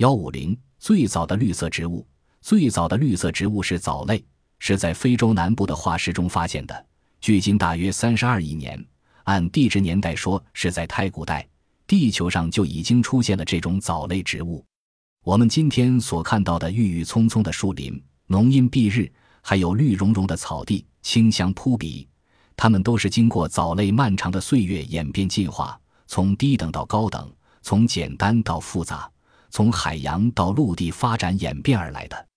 幺五零最早的绿色植物，最早的绿色植物是藻类，是在非洲南部的化石中发现的，距今大约三十二亿年。按地质年代说，是在太古代，地球上就已经出现了这种藻类植物。我们今天所看到的郁郁葱葱的树林、浓荫蔽日，还有绿茸茸的草地、清香扑鼻，它们都是经过藻类漫长的岁月演变进化，从低等到高等，从简单到复杂。从海洋到陆地发展演变而来的。